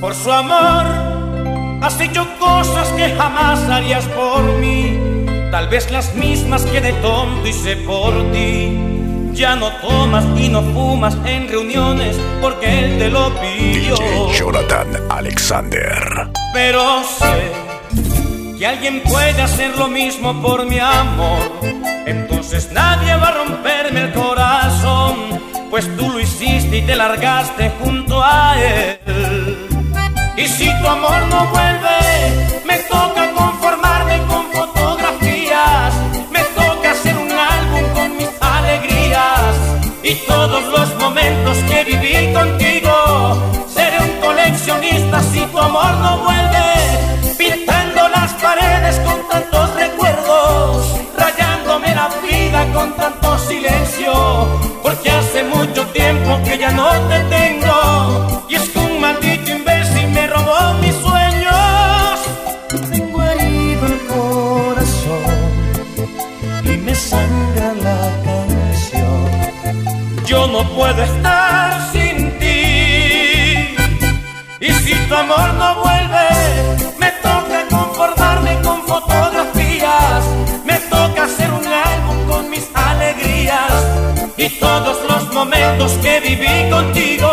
Por su amor has hecho cosas que jamás harías por mí, tal vez las mismas que de tonto hice por ti. Ya no tomas y no fumas en reuniones porque él te lo pidió. DJ Jonathan Alexander. Pero sé que alguien puede hacer lo mismo por mi amor. Entonces nadie va a romperme el corazón, pues tú lo hiciste y te largaste junto a él. Y si tu amor no vuelve, todos los momentos que viví contigo. Seré un coleccionista si tu amor no vuelve, pintando las paredes con tantos recuerdos, rayándome la vida con tanto silencio, porque hace mucho tiempo que ya no te tengo Yo no puedo estar sin ti. Y si tu amor no vuelve, me toca conformarme con fotografías. Me toca hacer un álbum con mis alegrías y todos los momentos que viví contigo.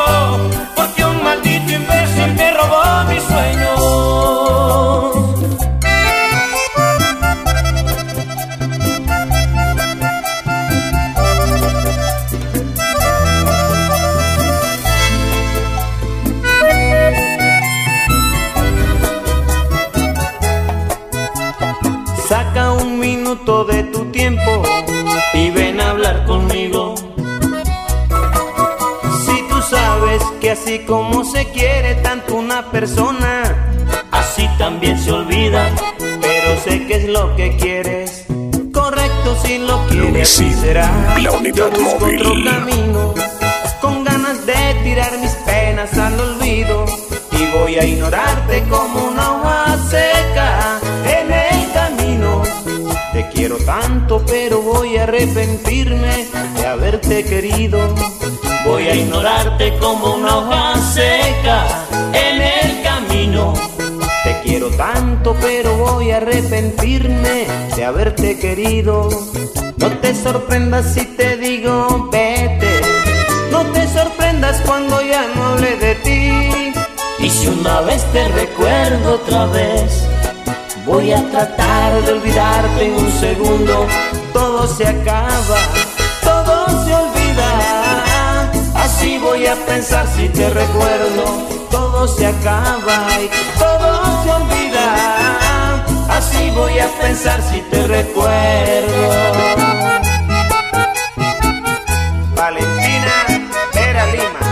Lo que quieres. Correcto si lo quieres será. la unidad Yo móvil. otro camino, con ganas de tirar mis penas al olvido. Y voy a ignorarte como una hoja seca en el camino. Te quiero tanto, pero voy a arrepentirme de haberte querido. Voy a ignorarte como una hoja seca tanto, pero voy a arrepentirme de haberte querido. No te sorprendas si te digo vete. No te sorprendas cuando ya no hable de ti. Y si una vez te recuerdo otra vez, voy a tratar de olvidarte en un segundo. Todo se acaba, todo se olvida. Así voy a pensar si te recuerdo. Todo se acaba y todo se olvida. Así voy a pensar si te recuerdo. Valentina Vera Lima,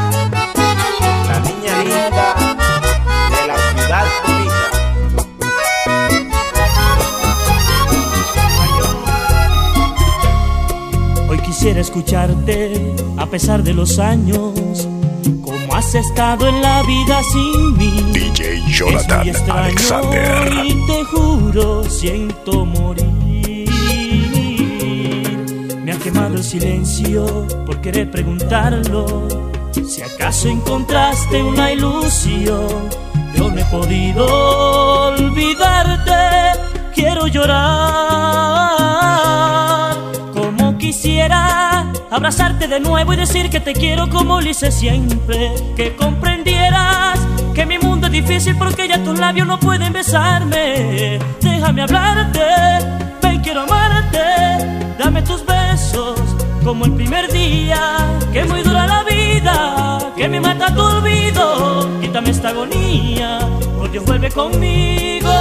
la niña linda de la ciudad bonita. Hoy quisiera escucharte a pesar de los años. Has estado en la vida sin mí. DJ Es muy Jonathan Alexander. Y te juro, siento morir. Me ha quemado el silencio por querer preguntarlo. Si acaso encontraste una ilusión, yo no he podido olvidarte. Quiero llorar como quisiera abrazarte de nuevo y decir que te quiero como lo hice siempre. Que comprendieras que mi mundo es difícil porque ya tus labios no pueden besarme. Déjame hablarte, ven, quiero amarte. Dame tus besos como el primer día. Que muy dura la vida, que me mata tu olvido. Quítame esta agonía, por Dios vuelve conmigo.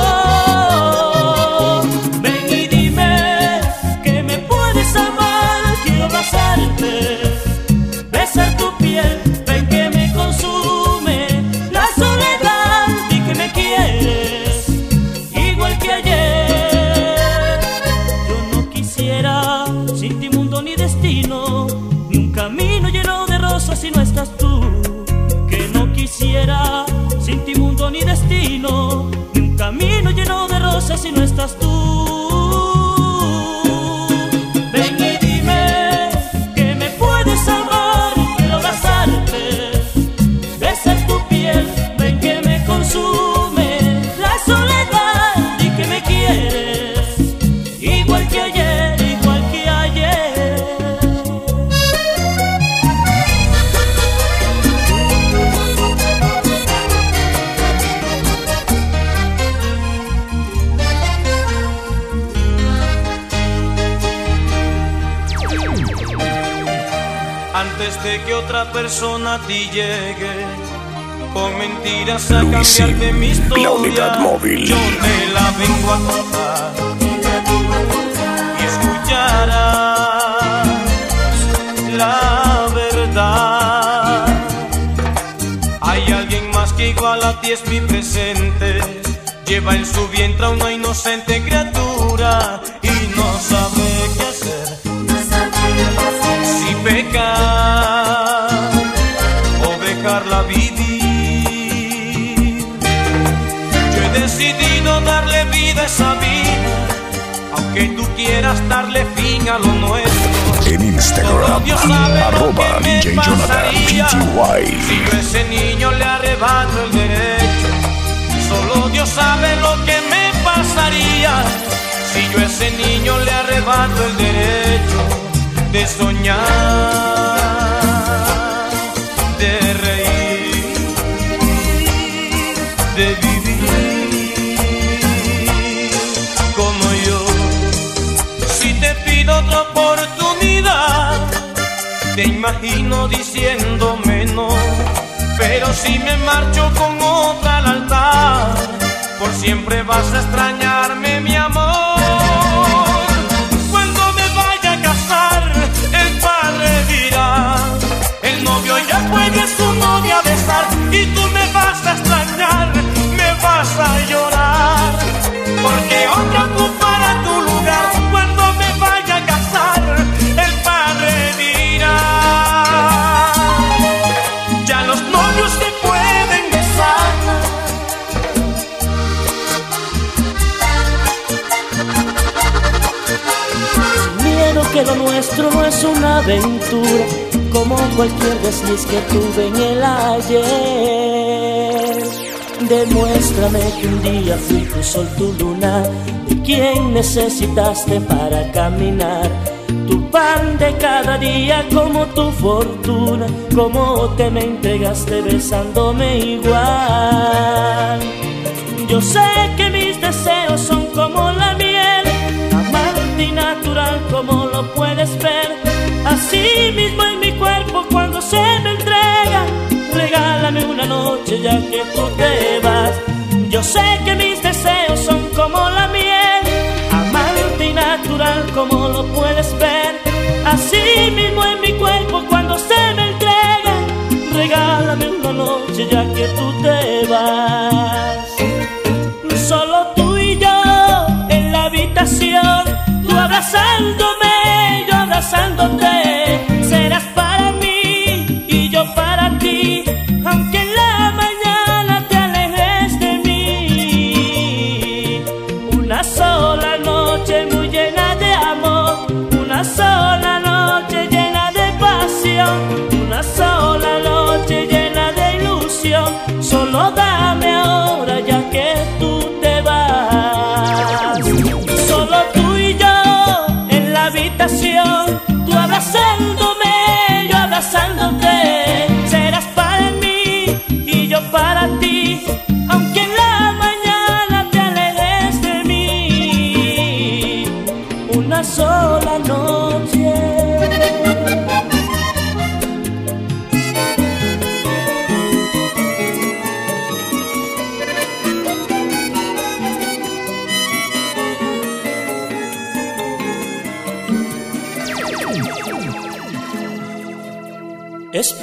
De que otra persona a ti llegue con mentiras a cambiarte mi historia. La unidad móvil. Yo te la vengo a contar y escucharás la verdad. Hay alguien más que igual a ti es mi presente. Lleva en su vientre a una inocente criatura y no sabe aunque tú quieras darle fin a lo nuestro. En Instagram, Solo Dios sabe lo arroba que me DJ Jonathan pasaría Si PTY. yo a ese niño le arrebato el derecho, solo Dios sabe lo que me pasaría. Si yo a ese niño le arrebato el derecho de soñar, te imagino diciéndome no. Pero si me marcho con otra al altar, por siempre vas a extrañarme, Nuestro no es una aventura, como cualquier desliz que tuve en el ayer. Demuéstrame que un día fui tu sol, tu luna, de quien necesitaste para caminar. Tu pan de cada día como tu fortuna, como te me entregaste besándome igual. Yo sé que mis deseos son como Así mismo en mi cuerpo cuando se me entrega, regálame una noche ya que tú te vas. Yo sé que mis deseos son como la miel, amante y natural como lo puedes ver. Así mismo en mi cuerpo cuando se me entrega, regálame una noche ya que tú te vas. Solo tú y yo en la habitación, tú abrazándome, yo abrazándote.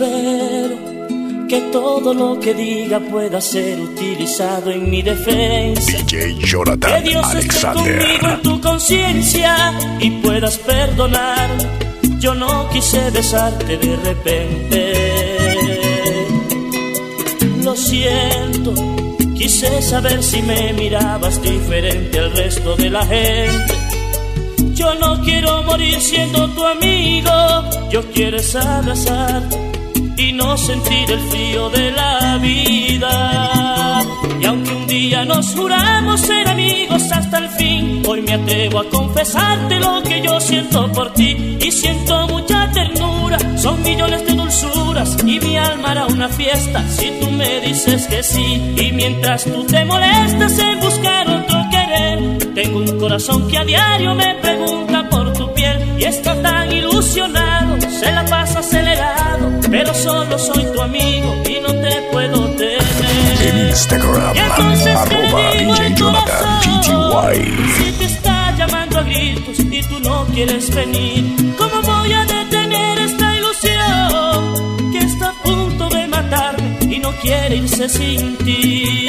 Espero que todo lo que diga pueda ser utilizado en mi defensa. DJ Que Dios esté conmigo Alexander. en tu conciencia y puedas perdonar. Yo no quise besarte de repente. Lo siento, quise saber si me mirabas diferente al resto de la gente. Yo no quiero morir siendo tu amigo, yo quiero es abrazar y no sentir el frío de la vida. Y aunque un día nos juramos ser amigos hasta el fin, hoy me atrevo a confesarte lo que yo siento por ti y siento mucha ternura. Son millones de dulzuras y mi alma hará una fiesta si tú me dices que sí. Y mientras tú te molestas en buscar otro querer, tengo un corazón que a diario me pregunta por tu piel y está tan ilusionado, se la pasa acelerado pero solo soy tu amigo y no te puedo tener. En Instagram, Y entonces, ¿qué le arroba DJ Jonathan? PTY. Si te está llamando a gritos y tú no quieres venir, ¿cómo voy a detener esta ilusión que está a punto de matarme y no quiere irse sin ti?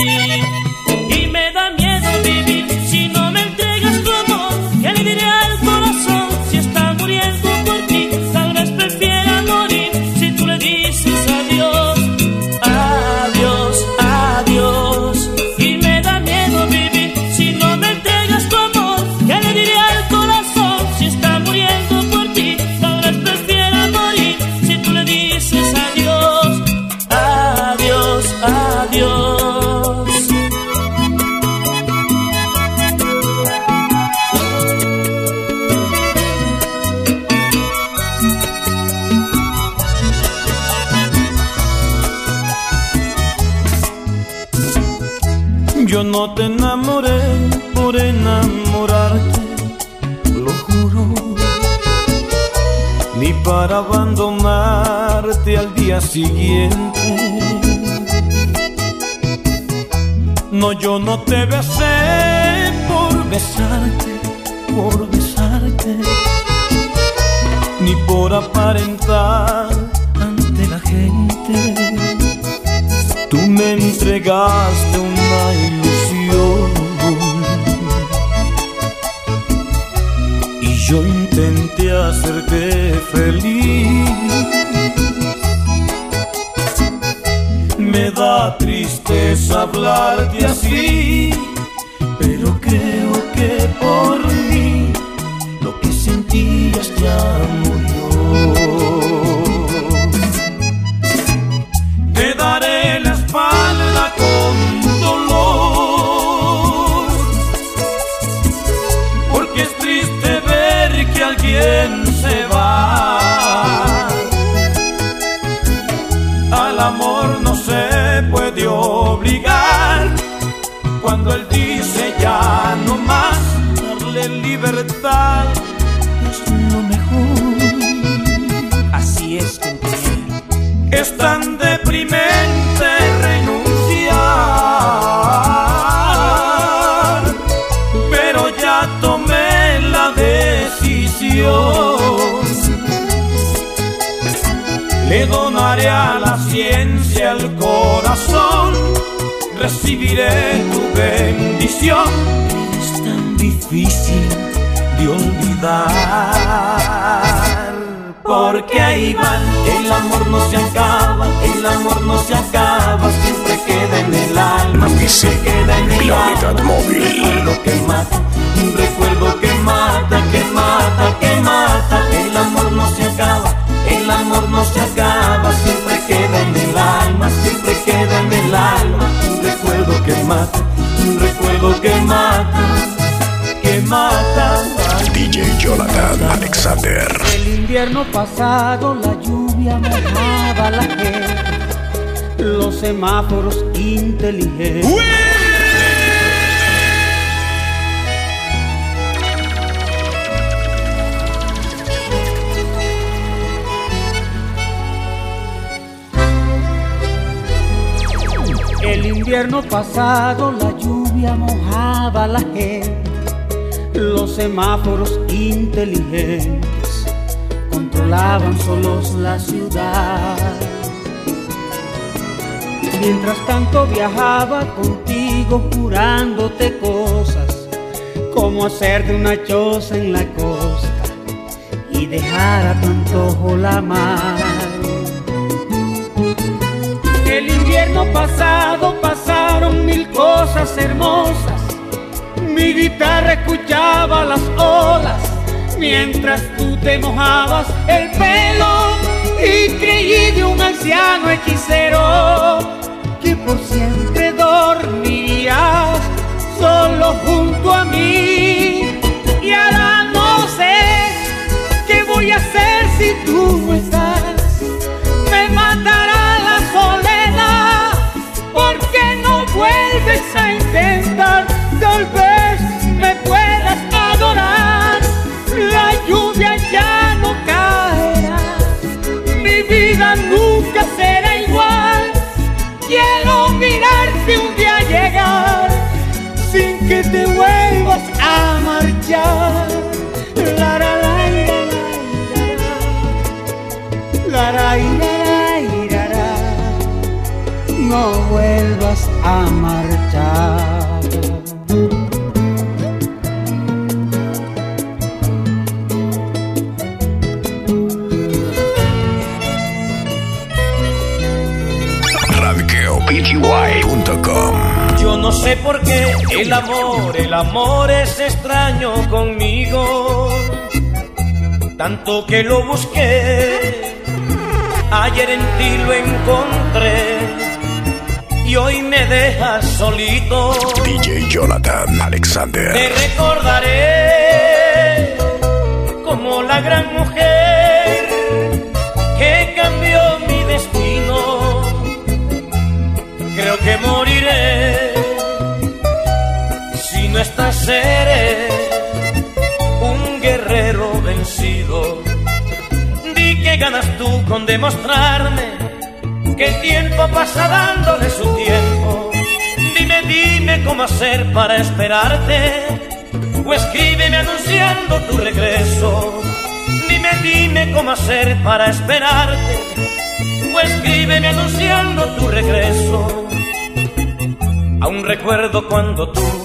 Siguiente. No, yo no te besé por besarte, por besarte, ni por aparentar ante la gente. Tú me entregaste una ilusión y yo intenté hacerte feliz. Me da tristeza hablarte así, pero creo que por mí lo que sentías ya murió. Cuando él dice ya no más, darle libertad es lo mejor. Así es, compañero. Es tan deprimente renunciar, pero ya tomé la decisión. Le donaré a la ciencia recibiré tu bendición. Es tan difícil de olvidar. Porque ahí va, el amor no se acaba, el amor no se acaba, siempre queda en el alma, siempre queda en el alma. recuerdo que mata, un recuerdo que mata, que mata, que mata. El amor no se acaba, el amor no se acaba, siempre queda en el alma, siempre queda en el alma. DJ Jonathan Alexander. El invierno pasado la lluvia mojaba la gente, los semáforos inteligentes. El invierno pasado la lluvia mojaba la gente, los semáforos inteligentes controlaban solos la ciudad. Mientras tanto viajaba contigo jurándote cosas, como hacerte una choza en la costa y dejar a tu antojo la mar. El invierno pasado pasaron mil cosas hermosas. Mi guitarra escuchaba las olas mientras tú te mojabas el pelo y creí de un anciano hechicero que por siempre dormirías solo junto a mí. Y ahora no sé qué voy a hacer si tú no estás. Me matará no sé por qué el amor, el amor es extraño conmigo. Tanto que lo busqué, ayer en ti lo encontré. Y hoy me dejas solito. DJ Jonathan Alexander. Te recordaré como la gran mujer que cambió mi destino creo que moriré. Seré un guerrero vencido. Di que ganas tú con demostrarme que el tiempo pasa dándole su tiempo. Dime, dime cómo hacer para esperarte. O escríbeme anunciando tu regreso. Dime, dime cómo hacer para esperarte. O escríbeme anunciando tu regreso. Aún recuerdo cuando tú,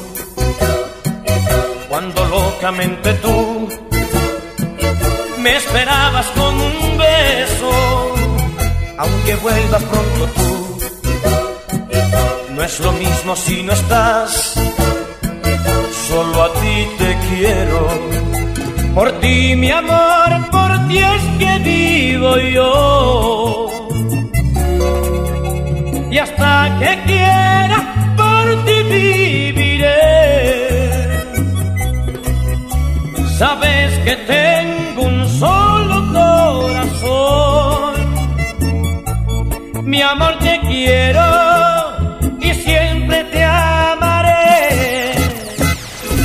cuando locamente tú me esperabas con un beso, aunque vuelvas pronto tú. No es lo mismo si no estás, solo a ti te quiero. Por ti, mi amor, por ti es que vivo yo. Y hasta que quiera ti viviré. Sabes que tengo un solo corazón. Mi amor te quiero y siempre te amaré.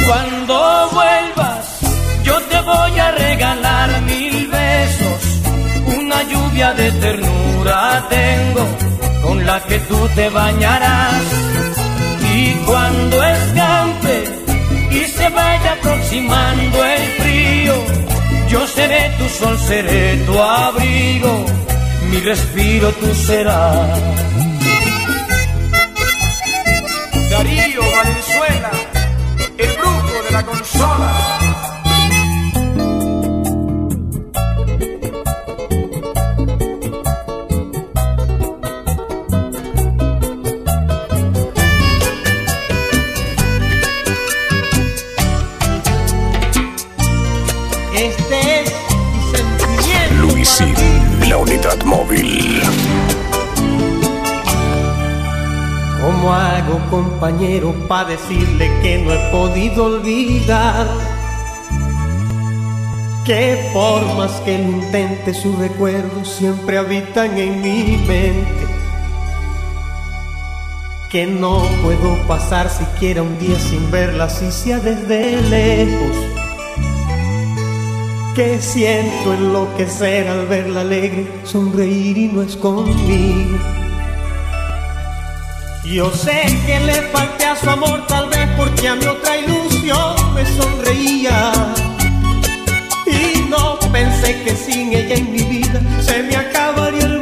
Cuando vuelvas, yo te voy a regalar mil besos. Una lluvia de ternura tengo con la que tú te bañarás y cuando y se vaya aproximando el frío, yo seré tu sol, seré tu abrigo, mi respiro tú serás. Darío Valenzuela, el brujo de la consola. ¿Cómo hago, compañero, para decirle que no he podido olvidar? Que por más que lo intente, sus recuerdos siempre habitan en mi mente. Que no puedo pasar siquiera un día sin verla, si sea desde lejos que siento enloquecer al verla alegre, sonreír y no es conmigo. Yo sé que le falté a su amor tal vez porque a mi otra ilusión me sonreía. Y no pensé que sin ella en mi vida se me acabaría el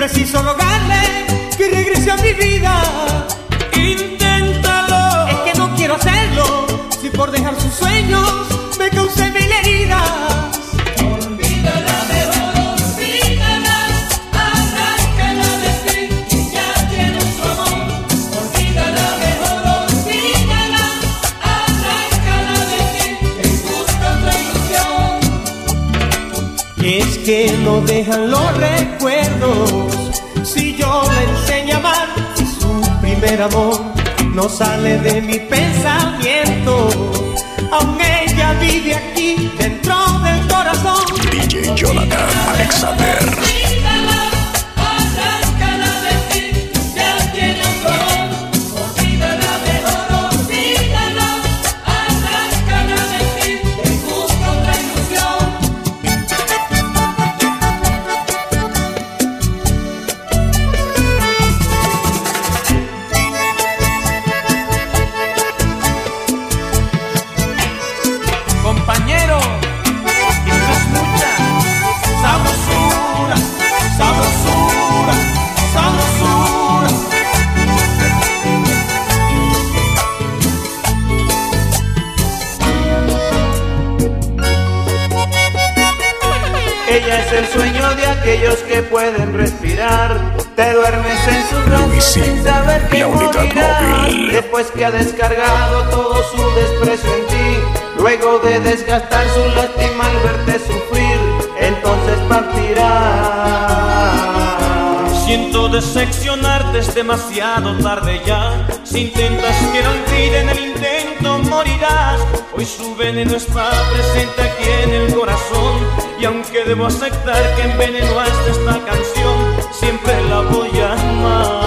preciso rogarle que regrese a mi vida. Inténtalo. Es que no quiero hacerlo. Si por dejar sus sueños me causé mil heridas. es que no dejan los recuerdos. primer amor no sale de mi pensamiento. Aunque ella vive aquí dentro del corazón. DJ Jonathan Alexander. Sin saber que morirá. Después que ha descargado todo su desprecio en ti, luego de desgastar su lástima al verte sufrir, entonces partirá. Siento decepcionarte, es demasiado tarde ya. Si intentas que no olviden el intento, morirás. Hoy su veneno está presente aquí en el corazón. Y aunque debo aceptar que envenenaste esta canción, siempre la voy a amar.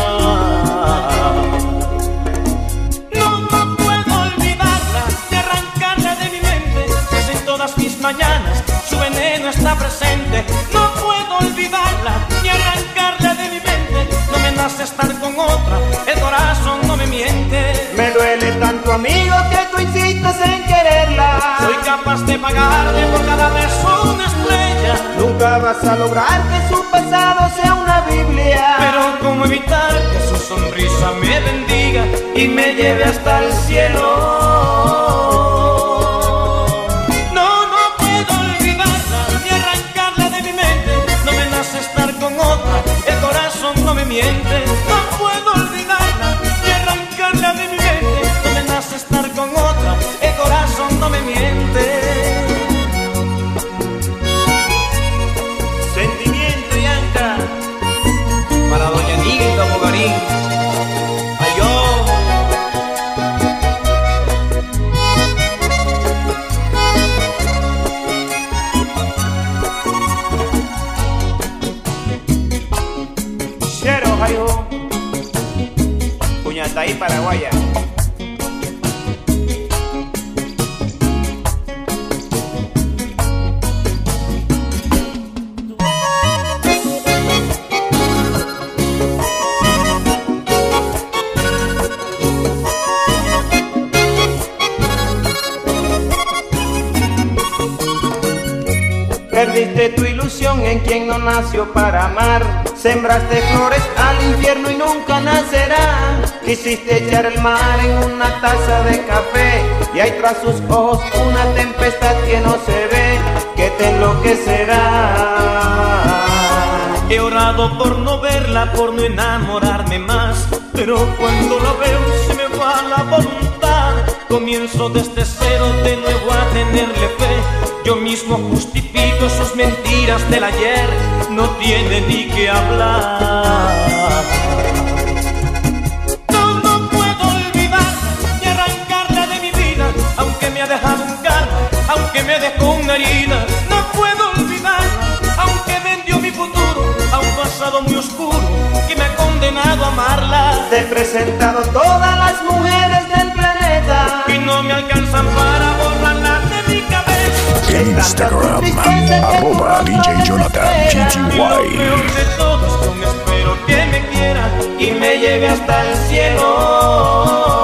Nace estar con otra, el corazón no me miente. Me duele tanto, amigo, que tú insistas en quererla. Soy capaz de pagarle por cada beso una estrella. Nunca vas a lograr que su pasado sea una Biblia. Pero cómo evitar que su sonrisa me bendiga y me lleve hasta el cielo. Quisiste echar el mar en una taza de café. Y hay tras sus ojos una tempestad que no se ve, que te enloquecerá. He orado por no verla, por no enamorarme más. Pero cuando la veo se me va la voluntad. Comienzo desde cero de nuevo a tenerle fe. Yo mismo justifico sus mentiras del ayer. No tiene ni que hablar. Me dejó una herida. No puedo olvidarla, aunque vendió mi futuro a un pasado muy oscuro que me ha condenado a amarla. Te he presentado todas las mujeres del planeta. Y no me alcanzan para borrarla de mi cabeza. Instagram, arroba DJ Jonathan Y lo GTY. peor de todo es que aún espero que me quiera y me lleve hasta el cielo.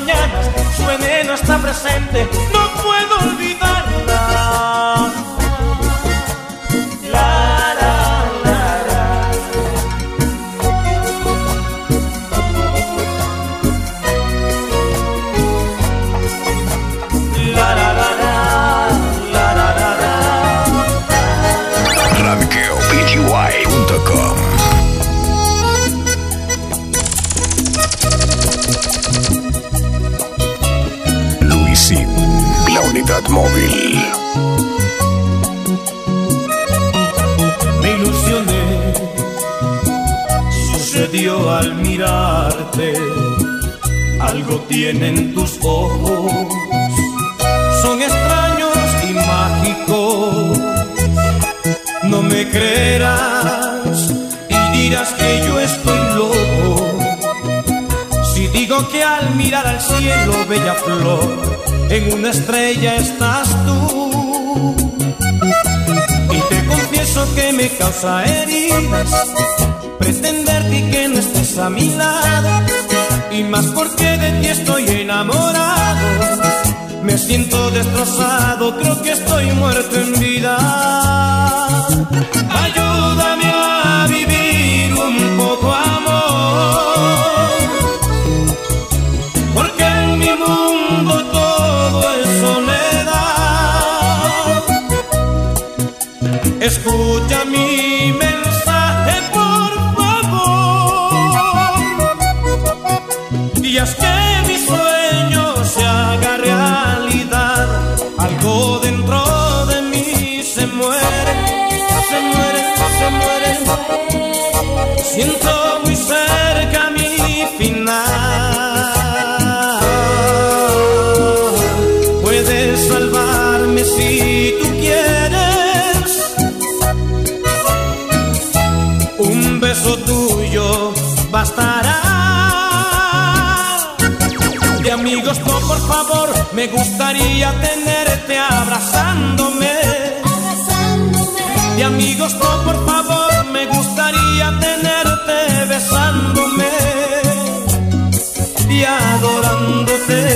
Mañanas su veneno está presente. No puedo móvil. me ilusioné. Sucedió al mirarte, algo tienen tus ojos, son extraños y mágicos. No me creerás y dirás que yo estoy loco. Si digo que al mirar al cielo, bella flor, en una estrella estás tú. Y te confieso que me causa heridas pretenderte que no estés a mi lado. Y más porque de ti estoy enamorado. Me siento destrozado, creo que estoy muerto en vida. Ayúdame a vivir un poco amor. Porque en mi mundo todo en soledad. Escucha mi mensaje, por favor, y haz que mi sueño se haga realidad. Algo dentro de mí se muere, se muere, se muere. Siento por favor, me gustaría tenerte abrazándome. De amigos, no, por favor, me gustaría tenerte besándome y adorándote.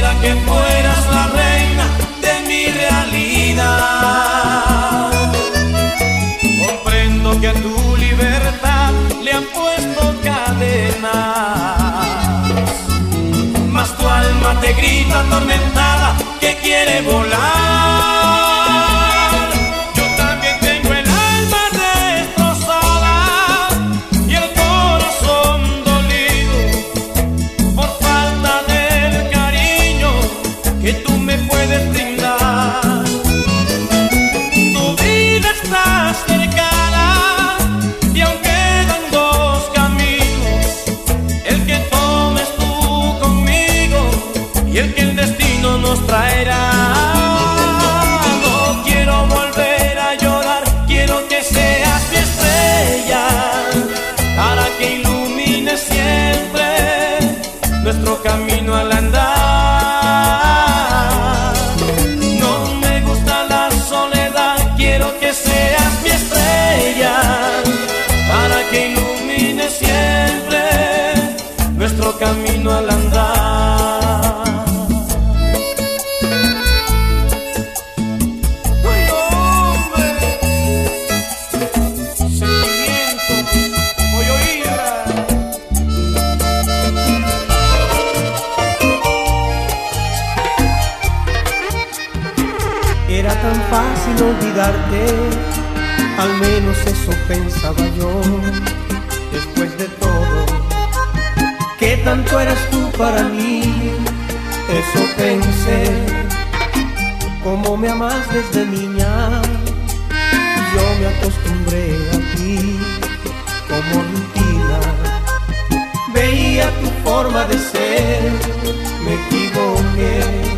Quisiera que fueras la reina de mi realidad. Comprendo que a tu libertad le han puesto cadenas. Mas tu alma te grita atormentada que quiere volar. Fácil olvidarte, al menos eso pensaba yo. Después de todo, que tanto eras tú para mí, eso pensé. Como me amas desde niña, yo me acostumbré a ti como rutina. Veía tu forma de ser, me equivoqué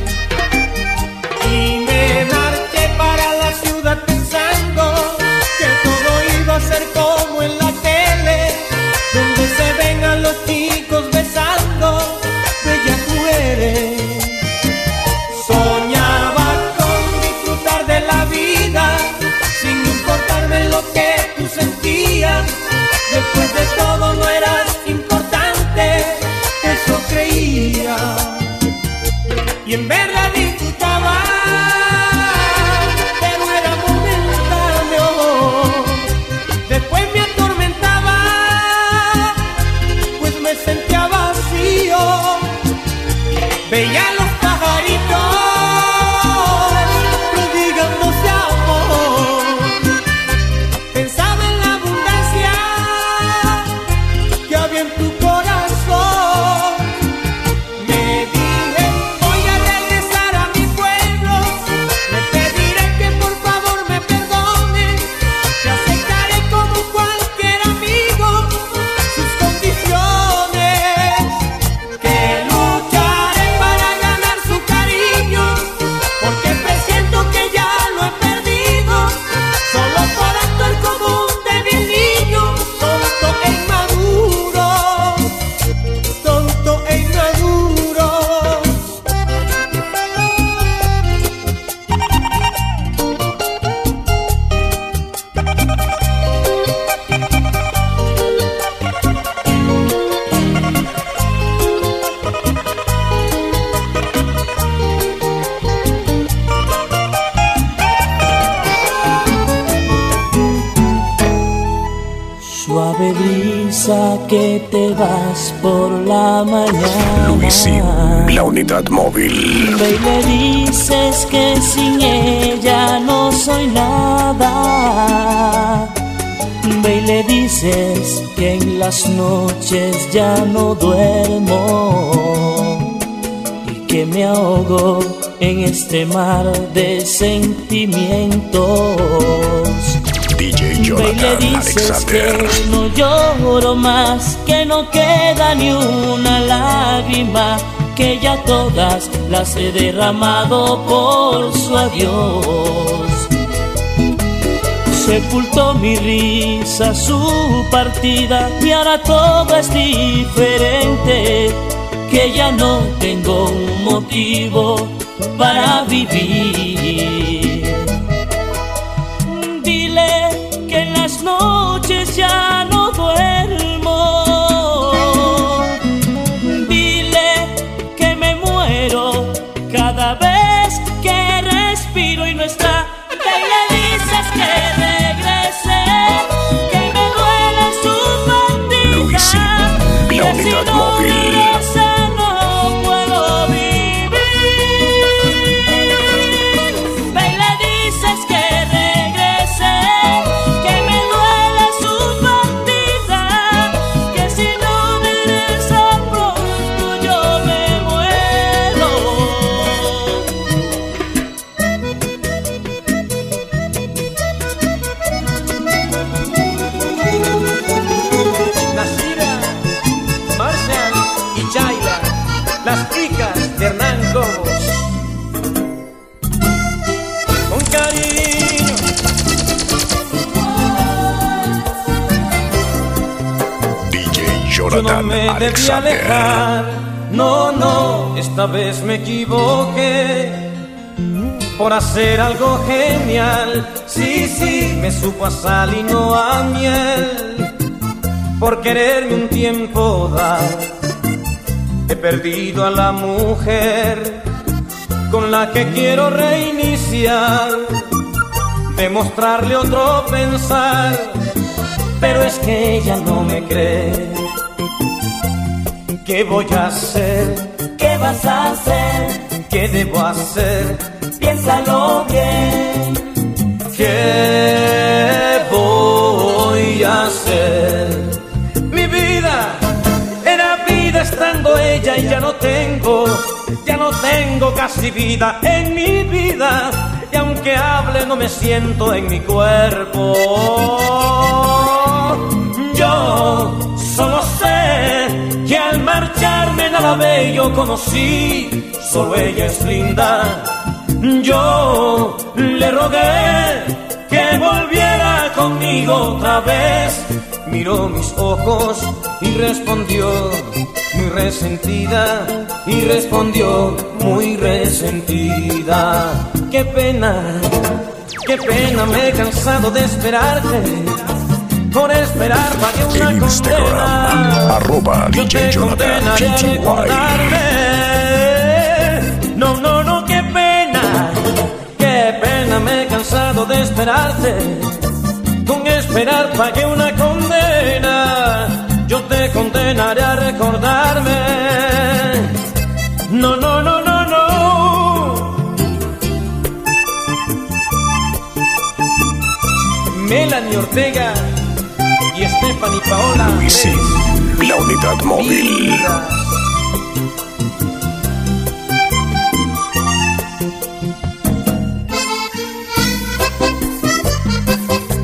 y en verdad disfrutaba, pero era momentáneo. Después me atormentaba, pues me sentía vacío. Veía las noches ya no duermo y que me ahogo en este mar de sentimientos. DJ y le Jonathan dices Alexander. que no lloro más, que no queda ni una lágrima, que ya todas las he derramado por su adiós. Sepultó mi risa, su partida, y ahora todo es diferente, que ya no tengo un motivo para vivir. Dile que en las noches ya debí alejar, no, no, esta vez me equivoqué por hacer algo genial. Sí, sí, me supo a sal y no a miel, por quererme un tiempo dar. He perdido a la mujer con la que quiero reiniciar, demostrarle otro pensar, pero es que ella no me cree. ¿Qué voy a hacer? ¿Qué vas a hacer? ¿Qué debo hacer? Piénsalo bien. ¿Qué voy a hacer? Mi vida era vida estando ella y ya no tengo, ya no tengo casi vida en mi vida. Y aunque hable no me siento en mi cuerpo. Yo solo sé que al marcharme nada bello conocí, solo ella es linda. Yo le rogué que volviera conmigo otra vez. Miró mis ojos y respondió muy resentida y respondió muy resentida. Qué pena, qué pena me he cansado de esperarte. Por esperar pagué una En Instagram, condena. arroba Yo DJ Jonathan GTY. No, no, no, qué pena, qué pena me he cansado de esperarte. Con esperar pagué una condena. Yo te condenaré a recordarme. No, no, no, no, no. Melanie Ortega Stephanie Paola. Luisin, la unidad móvil.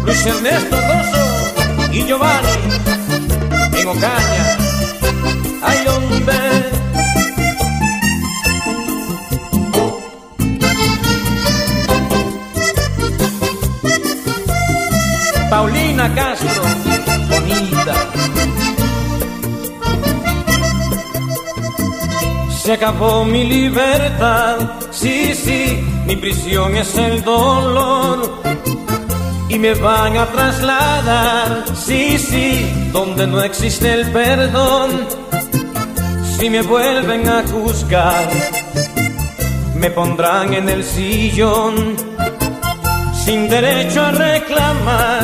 Luis Ernesto Rosso y Giovanni en Ocaña. Ay, hombre. Paulina Castro, Se acabó mi libertad, sí, sí, mi prisión es el dolor. Y me van a trasladar, sí, sí, donde no existe el perdón. Si me vuelven a juzgar, me pondrán en el sillón, sin derecho a reclamar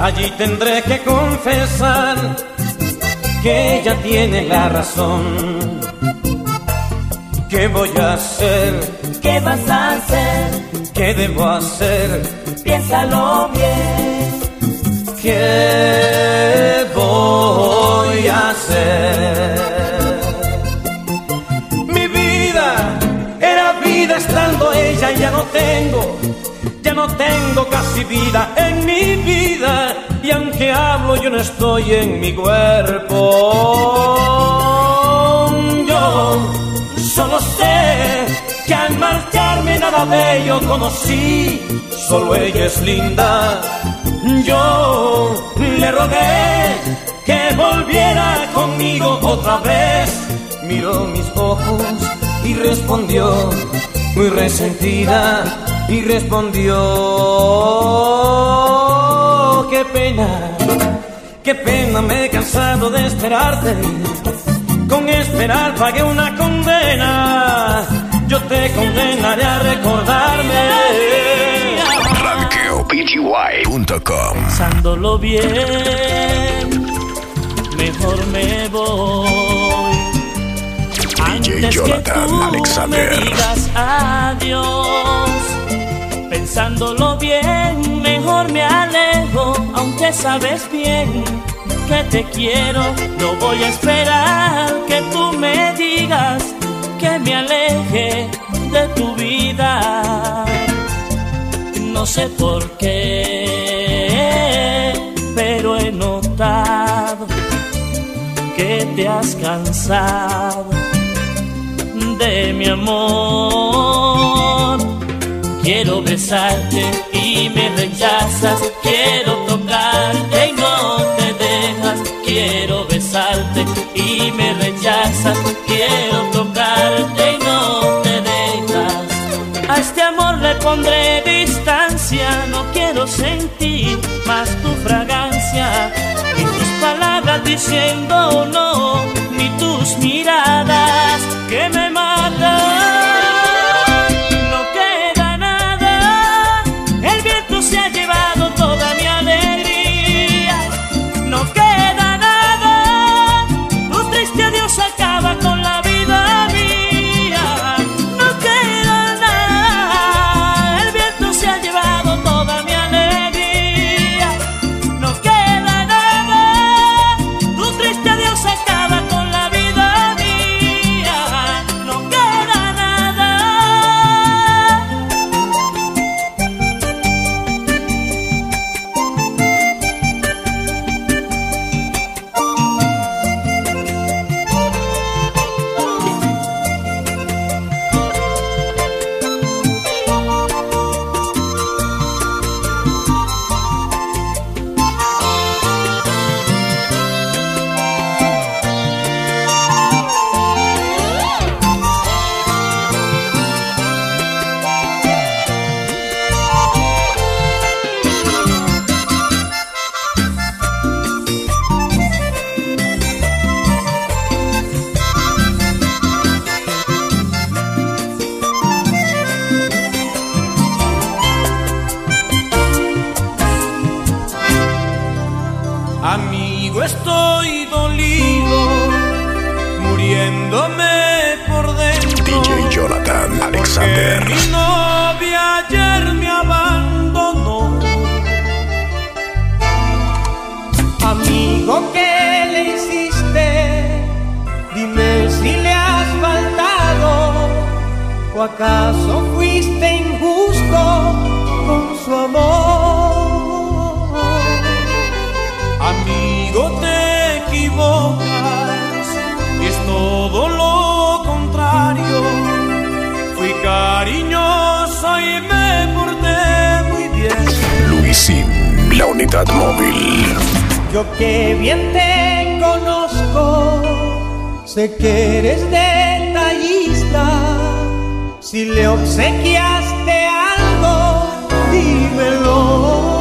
allí tendré que confesar que ella tiene la razón. ¿Qué voy a hacer? ¿Qué vas a hacer? ¿Qué debo hacer? Piénsalo bien. ¿Qué voy a hacer? Mi vida era vida estando ella y ya no tengo, no tengo casi vida en mi vida y aunque hablo yo no estoy en mi cuerpo. Yo solo sé que al marcharme nada bello conocí, solo ella es linda. Yo le rogué que volviera conmigo otra vez. Miró mis ojos y respondió, muy resentida, y respondió, qué pena, qué pena, me he cansado de esperarte. Con esperar pagué una condena, yo te condenaré a recordarme. RanqueoPGY.com Pensándolo bien, mejor me voy. Antes que Jonathan tú Alexander. me digas adiós. Pensándolo bien, mejor me alejo, aunque sabes bien que te quiero. No voy a esperar que tú me digas que me aleje de tu vida. No sé por qué, pero he notado que te has cansado de mi amor. Quiero besarte y me rechazas. Quiero tocarte y no te dejas. Quiero besarte y me rechazas. Quiero tocarte y no te dejas. A este amor le pondré distancia. No quiero sentir más tu fragancia. Ni tus palabras diciendo no. Ni tus miradas que me matan. Porque mi novia ayer me abandonó. Amigo, ¿qué le hiciste? Dime si le has faltado o acaso fuiste injusto con su amor. La unidad móvil. Yo que bien te conozco, sé que eres detallista. Si le obsequiaste algo, dímelo.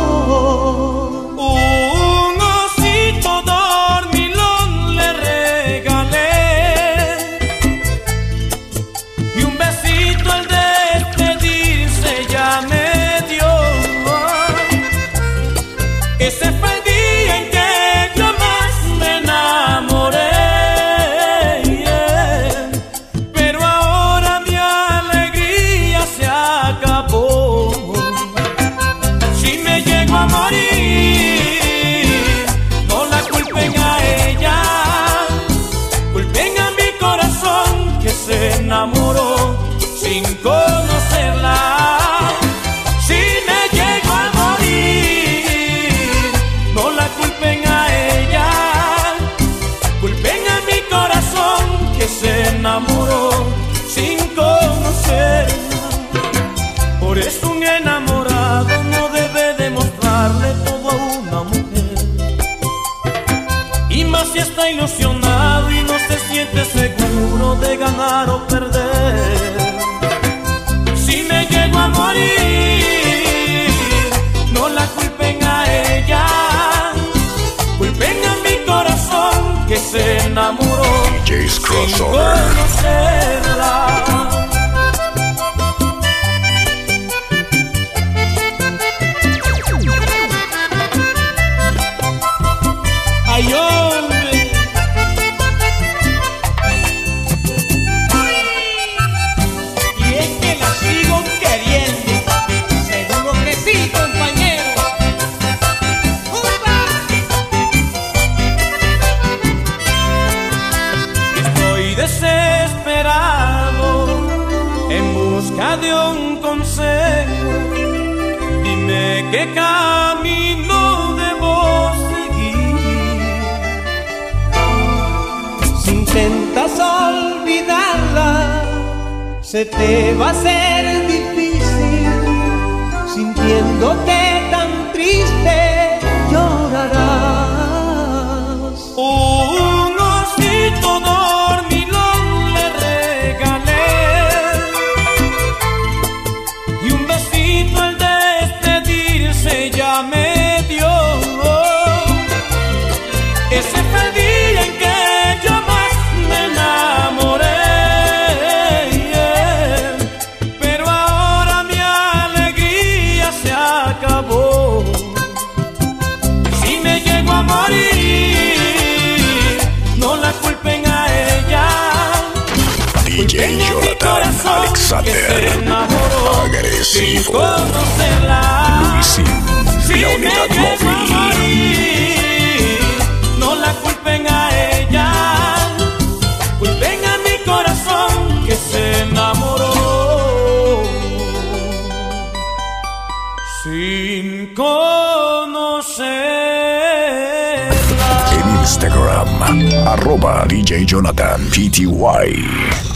Está ilusionado y no se siente seguro de ganar o perder. Si me llego a morir, no la culpen a ella, culpen a mi corazón que se enamoró sin conocerla. Intentas olvidarla, se te va a hacer difícil. Sintiéndote tan triste, Alexander. Agresivo. Luisín, Si la unidad móvil. morir, no la culpen a ella. Culpen a mi corazón que se enamoró. Sin conocerla. En Instagram, arroba DJ Jonathan PTY.